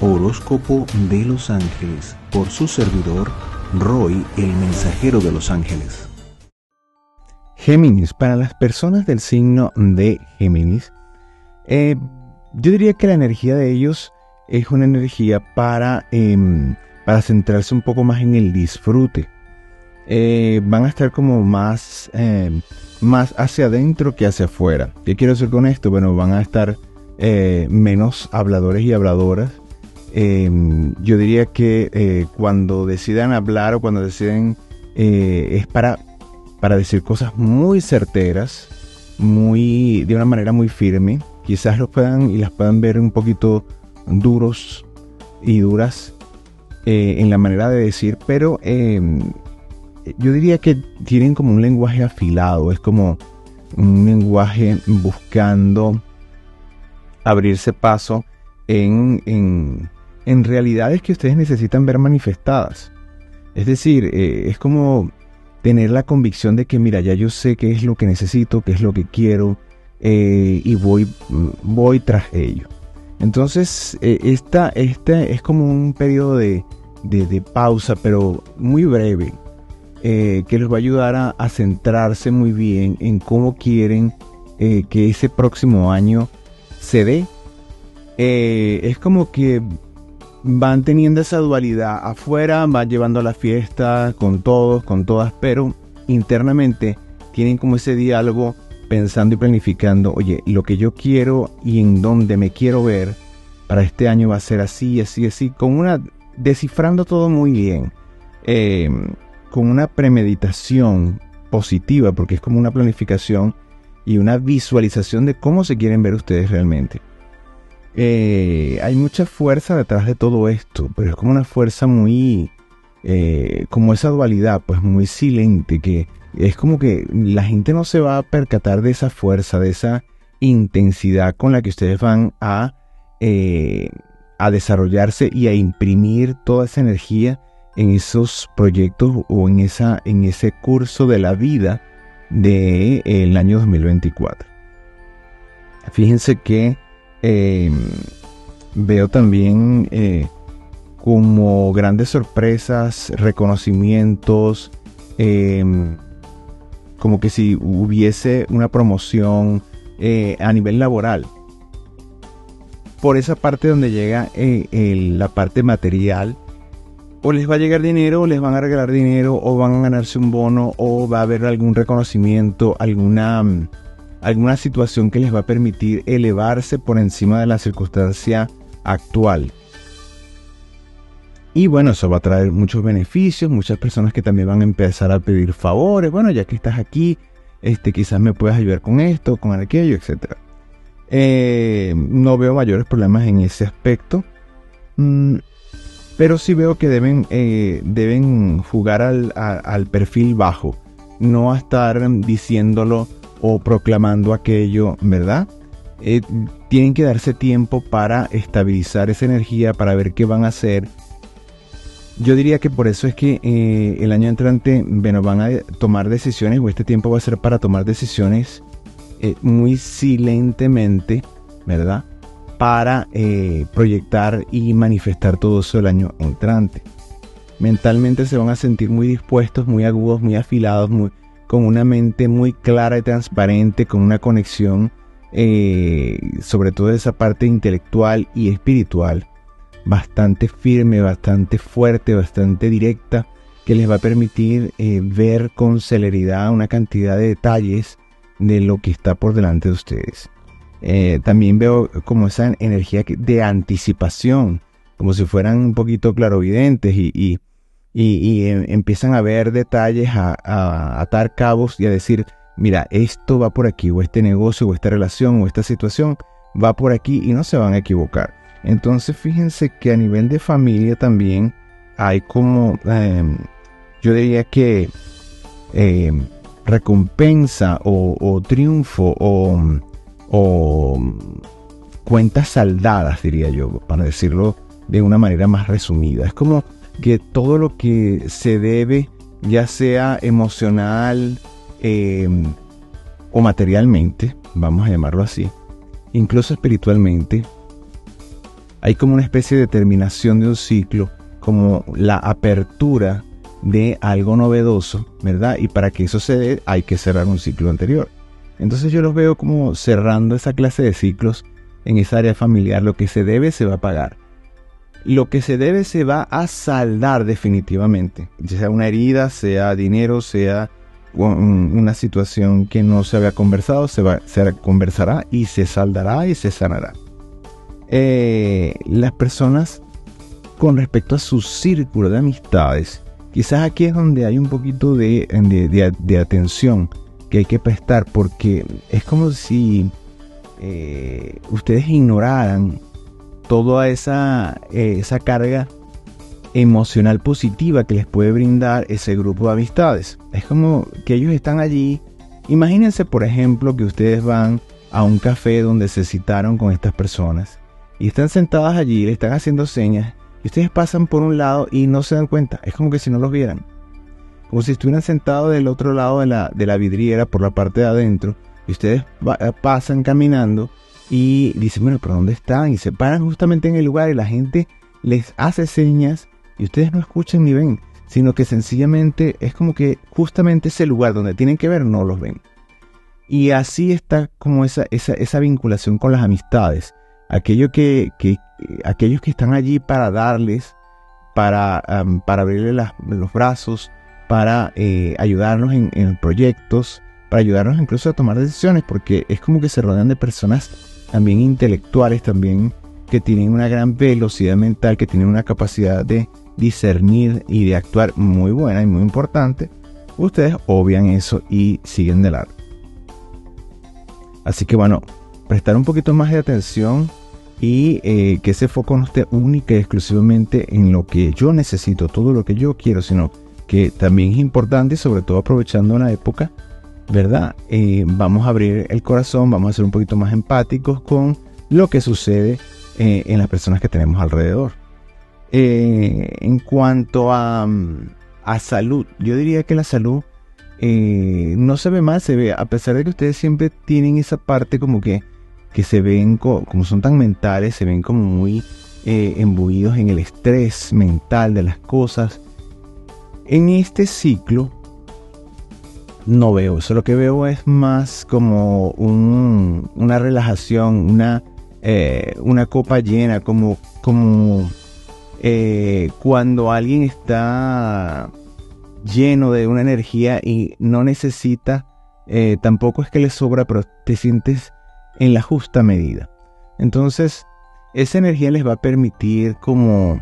Horóscopo de los Ángeles por su servidor Roy, el mensajero de los ángeles. Géminis, para las personas del signo de Géminis, eh, yo diría que la energía de ellos es una energía para, em, para centrarse un poco más en el disfrute. Eh, van a estar como más, em, más hacia adentro que hacia afuera. ¿Qué quiero decir con esto? Bueno, van a estar eh, menos habladores y habladoras. Em, yo diría que eh, cuando decidan hablar o cuando deciden es para, para decir cosas muy certeras, muy, de una manera muy firme. Quizás los puedan y las puedan ver un poquito duros y duras eh, en la manera de decir, pero em, yo diría que tienen como un lenguaje afilado, es como un lenguaje buscando abrirse paso en, realidades que ustedes necesitan ver manifestadas. Es decir, eh, es como tener la convicción de que, mira, ya yo sé qué es lo que necesito, qué es lo que quiero, eh, y voy, voy tras ello. Entonces, eh, esta, este es como un periodo de, pausa, pero muy breve, eh, que les va a ayudar a, centrarse muy bien en cómo quieren que ese próximo año se dé. es como que van teniendo esa dualidad. Afuera van llevando la fiesta con todos, con todas, pero internamente tienen como ese diálogo pensando y planificando, oye, lo que yo quiero y en dónde me quiero ver para este año va a ser así, así, así, con una, descifrando todo muy bien, em, con una premeditación positiva, porque es como una planificación y una visualización de cómo se quieren ver ustedes realmente. Eh, hay mucha fuerza detrás de todo esto, pero es como una fuerza muy, eh, como esa dualidad, pues muy silente, que es como que la gente no se va a percatar de esa fuerza, de esa intensidad con la que ustedes van a, eh, a desarrollarse y a imprimir toda esa energía en esos proyectos o en, esa, en ese curso de la vida del el año 2024. Fíjense que em, veo también eh, como grandes sorpresas, reconocimientos, em, como que si hubiese una promoción eh, a nivel laboral. Por esa parte donde llega eh, la parte material, o les va a llegar dinero, o les van a regalar dinero, o van a ganarse un bono, o va a haber algún reconocimiento, alguna, alguna situación que les va a permitir elevarse por encima de la circunstancia actual. Y bueno, eso va a traer muchos beneficios, muchas personas que también van a empezar a pedir favores. Bueno, ya que estás aquí, este, quizás me puedas ayudar con esto, con aquello, etc. Eh, no veo mayores problemas en ese aspecto. Mm, pero sí veo que deben, eh, deben jugar al, perfil bajo. No a estar diciéndolo o proclamando aquello, ¿verdad? Eh, tienen que darse tiempo para estabilizar esa energía, para ver qué van a hacer yo diría que por eso es que eh, el año entrante, bueno, van a tomar decisiones, o este tiempo va a ser para tomar decisiones eh, muy silentemente, ¿verdad? Para proyectar y manifestar todo eso el año entrante. Mentalmente se van a sentir muy dispuestos, muy agudos, muy afilados, muy, con una mente muy clara y transparente, con una conexión, sobre todo esa parte intelectual y espiritual bastante firme, bastante fuerte, bastante directa, que les va a permitir eh, ver con celeridad una cantidad de detalles de lo que está por delante de ustedes. Eh, también veo como esa energía de anticipación, como si fueran un poquito clarovidentes y, em, empiezan a ver detalles, a, atar cabos y a decir, mira, esto va por aquí, o este negocio, o esta relación, o esta situación va por aquí y no se van a equivocar. Entonces fíjense que a nivel de familia también hay como, em, yo diría que em, recompensa o, triunfo o, cuentas saldadas, diría yo, para decirlo de una manera más resumida. Es como que todo lo que se debe, ya sea emocional em, o materialmente, vamos a llamarlo así, incluso espiritualmente, hay como una especie de terminación de un ciclo, como la apertura de algo novedoso, ¿verdad? Y para que eso se dé hay que cerrar un ciclo anterior. Entonces yo los veo como cerrando esa clase de ciclos en esa área familiar. Lo que se debe se va a pagar. Lo que se debe se va a saldar definitivamente. Sea una herida, sea dinero, sea una situación que no se había conversado, se, va, se conversará y se saldará y se sanará. Eh, las personas con respecto a su círculo de amistades, quizás aquí es donde hay un poquito de, de, atención que hay que prestar porque es como si eh, ustedes ignoraran toda esa, eh, esa carga emocional positiva que les puede brindar ese grupo de amistades. Es como que ellos están allí. Imagínense, por ejemplo, que ustedes van a un café donde se citaron con estas personas y están sentadas allí, le están haciendo señas y ustedes pasan por un lado y no se dan cuenta. Es como que si no los vieran. Como si estuvieran sentados del otro lado de la, de la vidriera por la parte de adentro y ustedes pasan caminando y dicen, bueno, pero ¿dónde están? Y se paran justamente en el lugar y la gente les hace señas y ustedes no escuchan ni ven, sino que sencillamente es como que justamente ese lugar donde tienen que ver no los ven. Y así está como esa, esa, vinculación con las amistades. Aquello que, aquellos que están allí para darles, para, para abrirle los brazos, para eh, ayudarnos en, proyectos, para ayudarnos incluso a tomar decisiones, porque es como que se rodean de personas también intelectuales, también que tienen una gran velocidad mental, que tienen una capacidad de discernir y de actuar muy buena y muy importante, ustedes obvian eso y siguen de largo. Así que bueno, prestar un poquito más de atención y eh, que ese foco no esté única y exclusivamente en lo que yo necesito, todo lo que yo quiero, sino que también es importante sobre todo aprovechando una época, ¿verdad? Eh, vamos a abrir el corazón, vamos a ser un poquito más empáticos con lo que sucede eh, en las personas que tenemos alrededor. Eh, en cuanto a, a, salud, yo diría que la salud no se ve mal, se ve, a pesar de que ustedes siempre tienen esa parte como que, que se ven, como son tan mentales, se ven como muy embuidos en el estrés mental de las cosas. En este ciclo, no veo eso, lo que veo es más como una relajación, una, una copa llena, como, como eh, cuando alguien está lleno de una energía y no necesita, eh, tampoco es que le sobra, pero te sientes en la justa medida. Entonces, esa energía les va a permitir como...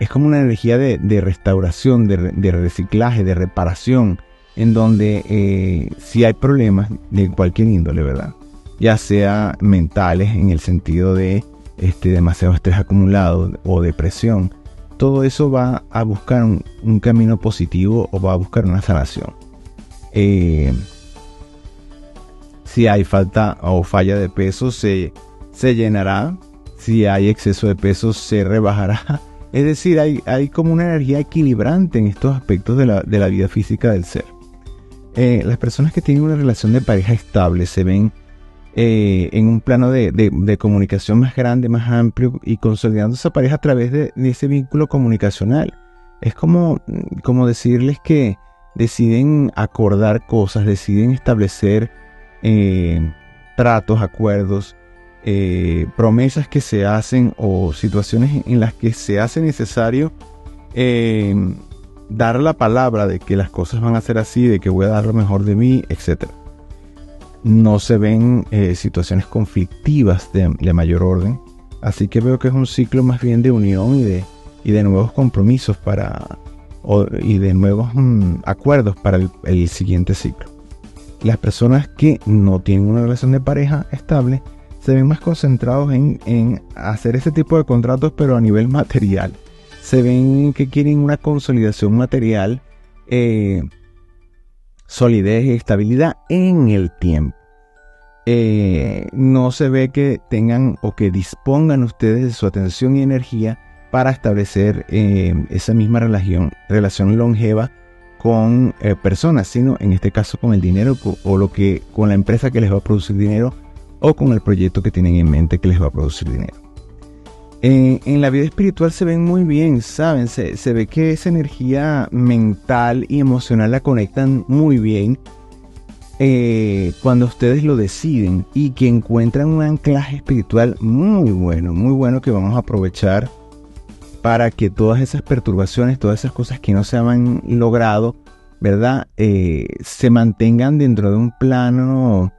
Es como una energía de, restauración, de, reciclaje, de reparación, en donde eh, si hay problemas de cualquier índole, ¿verdad? Ya sea mentales en el sentido de este, demasiado estrés acumulado o depresión, todo eso va a buscar un, camino positivo o va a buscar una sanación. Eh, si hay falta o falla de peso, se, se llenará. Si hay exceso de peso, se rebajará. Es decir, hay, como una energía equilibrante en estos aspectos de la, vida física del ser. Eh, las personas que tienen una relación de pareja estable se ven eh, en un plano de, comunicación más grande, más amplio y consolidando esa pareja a través de, ese vínculo comunicacional. Es como, como decirles que deciden acordar cosas, deciden establecer eh, tratos, acuerdos, eh, promesas que se hacen o situaciones en las que se hace necesario dar la palabra de que las cosas van a ser así, de que voy a dar lo mejor de mí, etcétera no se ven eh, situaciones conflictivas de, mayor orden. Así que veo que es un ciclo más bien de unión y de, y de nuevos compromisos para, y de nuevos mm, acuerdos para el, siguiente ciclo. Las personas que no tienen una relación de pareja estable se ven más concentrados en, hacer ese tipo de contratos pero a nivel material. Se ven que quieren una consolidación material eh, solidez y estabilidad en el tiempo. Eh, no se ve que tengan o que dispongan ustedes de su atención y energía para establecer eh, esa misma relación, relación longeva con personas, sino en este caso con el dinero o lo que con la empresa que les va a producir dinero o con el proyecto que tienen en mente que les va a producir dinero. En, la vida espiritual se ven muy bien, ¿saben? Se, se, ve que esa energía mental y emocional la conectan muy bien eh, cuando ustedes lo deciden y que encuentran un anclaje espiritual muy bueno, muy bueno que vamos a aprovechar para que todas esas perturbaciones, todas esas cosas que no se han logrado, ¿verdad? Eh, se mantengan dentro de un plano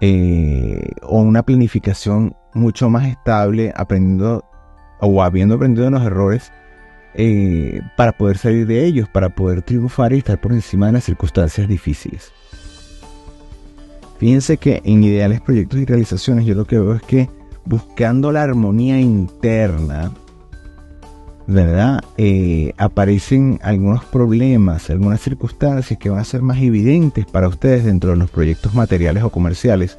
eh, o una planificación mucho más estable, aprendiendo o habiendo aprendido los errores eh, para poder salir de ellos, para poder triunfar y estar por encima de las circunstancias difíciles. Fíjense que en ideales proyectos y realizaciones yo lo que veo es que buscando la armonía interna, ¿verdad? Eh, aparecen algunos problemas, algunas circunstancias que van a ser más evidentes para ustedes dentro de los proyectos materiales o comerciales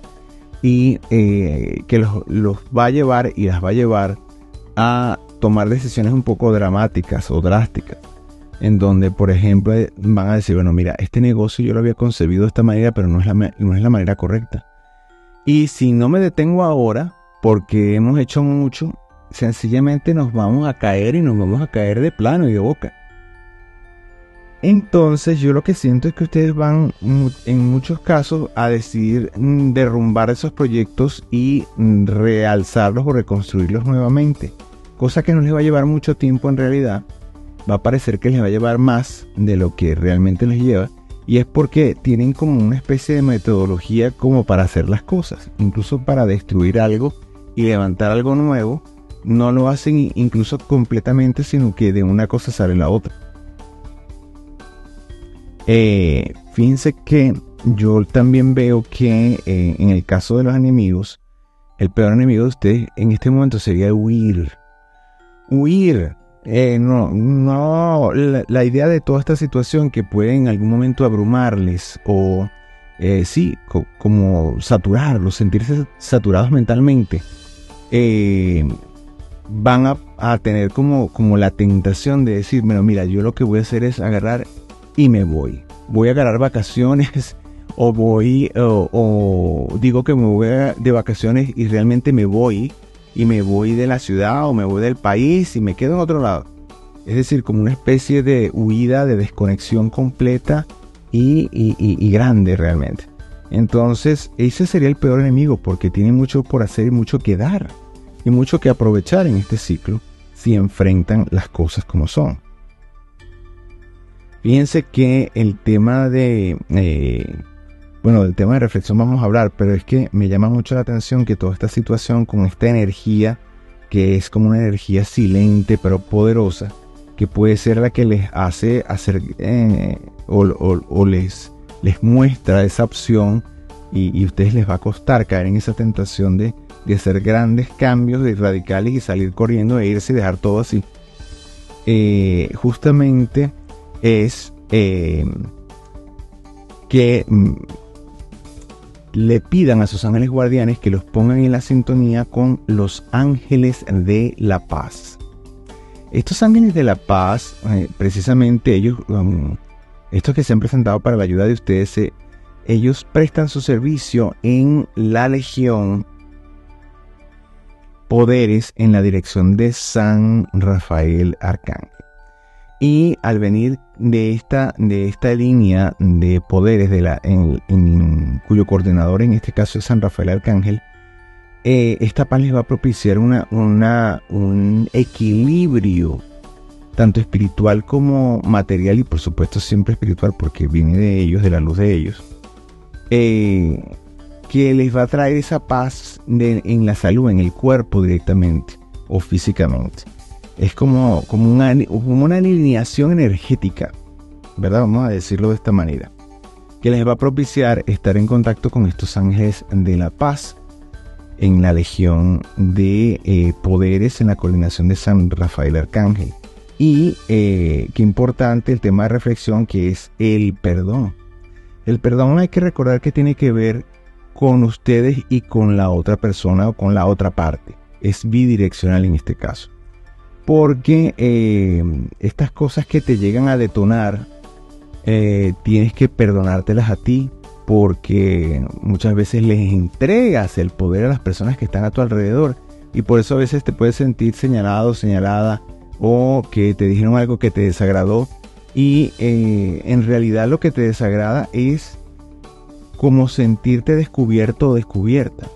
y eh, que los, los va a llevar y las va a llevar a tomar decisiones un poco dramáticas o drásticas, en donde, por ejemplo, van a decir, bueno, mira, este negocio yo lo había concebido de esta manera, pero no es la, no es la manera correcta. Y si no me detengo ahora, porque hemos hecho mucho, sencillamente nos vamos a caer y nos vamos a caer de plano y de boca. Entonces yo lo que siento es que ustedes van en muchos casos a decidir mm, derrumbar esos proyectos y mm, realzarlos o reconstruirlos nuevamente. Cosa que no les va a llevar mucho tiempo en realidad. Va a parecer que les va a llevar más de lo que realmente les lleva. Y es porque tienen como una especie de metodología como para hacer las cosas. Incluso para destruir algo y levantar algo nuevo. No lo hacen incluso completamente, sino que de una cosa sale la otra. Eh, fíjense que yo también veo que eh, en el caso de los enemigos, el peor enemigo de ustedes en este momento sería huir. Huir. Eh, no, no, la, idea de toda esta situación que puede en algún momento abrumarles o, sí, como saturarlos, sentirse saturados mentalmente, van a, a, tener como, como la tentación de decir, bueno, mira, yo lo que voy a hacer es agarrar y me voy. Voy a ganar vacaciones o voy o, digo que me voy de vacaciones y realmente me voy y me voy de la ciudad o me voy del país y me quedo en otro lado. Es decir, como una especie de huida, de desconexión completa y, y grande realmente. Entonces, ese sería el peor enemigo porque tiene mucho por hacer y mucho que dar y mucho que aprovechar en este ciclo si enfrentan las cosas como son. Fíjense que el tema de, eh, bueno, del tema de reflexión vamos a hablar, pero es que me llama mucho la atención que toda esta situación con esta energía, que es como una energía silente pero poderosa, que puede ser la que les hace hacer eh, o, les, les muestra esa opción y, a ustedes les va a costar caer en esa tentación de, de hacer grandes cambios de radicales y salir corriendo e irse y dejar todo así. Eh, justamente es eh, que mm, le pidan a sus ángeles guardianes que los pongan en la sintonía con los ángeles de la paz. Estos ángeles de la paz, eh, precisamente ellos, um, estos que se han presentado para la ayuda de ustedes, eh, ellos prestan su servicio en la legión poderes en la dirección de San Rafael Arcángel. Y al venir de esta, de esta línea de poderes de la, cuyo coordinador en este caso es San Rafael Arcángel, eh, esta paz les va a propiciar una, un equilibrio tanto espiritual como material y por supuesto siempre espiritual porque viene de ellos, de la luz de ellos, eh, que les va a traer esa paz en la salud, en el cuerpo directamente o físicamente es como, como, una, una alineación energética, ¿verdad? Vamos a decirlo de esta manera, que les va a propiciar estar en contacto con estos ángeles de la paz en la legión de eh, poderes en la coordinación de San Rafael Arcángel. Y eh, qué importante el tema de reflexión que es el perdón. El perdón hay que recordar que tiene que ver con ustedes y con la otra persona o con la otra parte. Es bidireccional en este caso porque eh, estas cosas que te llegan a detonar, eh, tienes que perdonártelas a ti porque muchas veces les entregas el poder a las personas que están a tu alrededor y por eso a veces te puedes sentir señalado, señalada o que te dijeron algo que te desagradó y eh, en realidad lo que te desagrada es como sentirte descubierto o descubierta.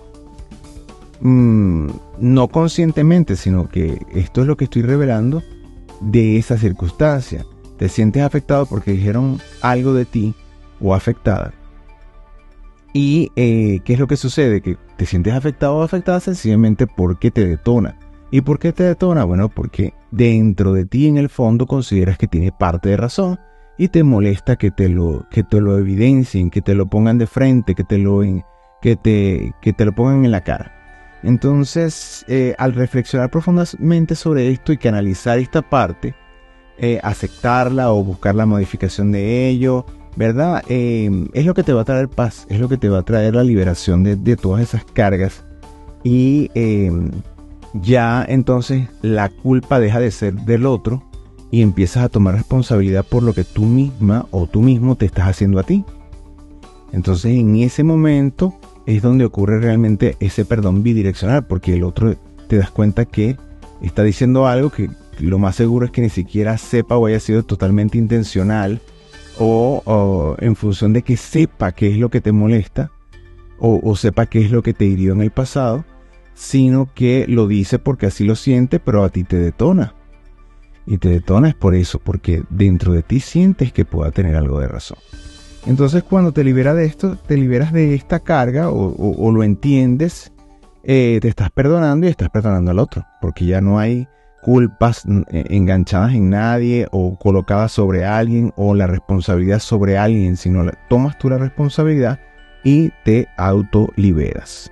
Mm, no conscientemente, sino que esto es lo que estoy revelando de esa circunstancia. Te sientes afectado porque dijeron algo de ti o afectada. ¿Y eh, qué es lo que sucede? Que te sientes afectado o afectada sencillamente porque te detona. ¿Y por qué te detona? Bueno, porque dentro de ti en el fondo consideras que tiene parte de razón y te molesta que te lo, que te lo evidencien, que te lo pongan de frente, que te lo, que te, que te lo pongan en la cara. Entonces, eh, al reflexionar profundamente sobre esto y que analizar esta parte, eh, aceptarla o buscar la modificación de ello, ¿verdad? Eh, es lo que te va a traer paz, es lo que te va a traer la liberación de, de todas esas cargas y ya entonces la culpa deja de ser del otro y empiezas a tomar responsabilidad por lo que tú misma o tú mismo te estás haciendo a ti. Entonces en ese momento es donde ocurre realmente ese perdón bidireccional, porque el otro te das cuenta que está diciendo algo que lo más seguro es que ni siquiera sepa o haya sido totalmente intencional o, en función de que sepa qué es lo que te molesta o, o sepa qué es lo que te hirió en el pasado, sino que lo dice porque así lo siente, pero a ti te detona. Y te detona es por eso, porque dentro de ti sientes que pueda tener algo de razón. Entonces cuando te liberas de esto, te liberas de esta carga o, lo entiendes, eh, te estás perdonando y estás perdonando al otro, porque ya no hay culpas eh, enganchadas en nadie o colocadas sobre alguien o la responsabilidad sobre alguien, sino tomas tú la responsabilidad y te autoliberas.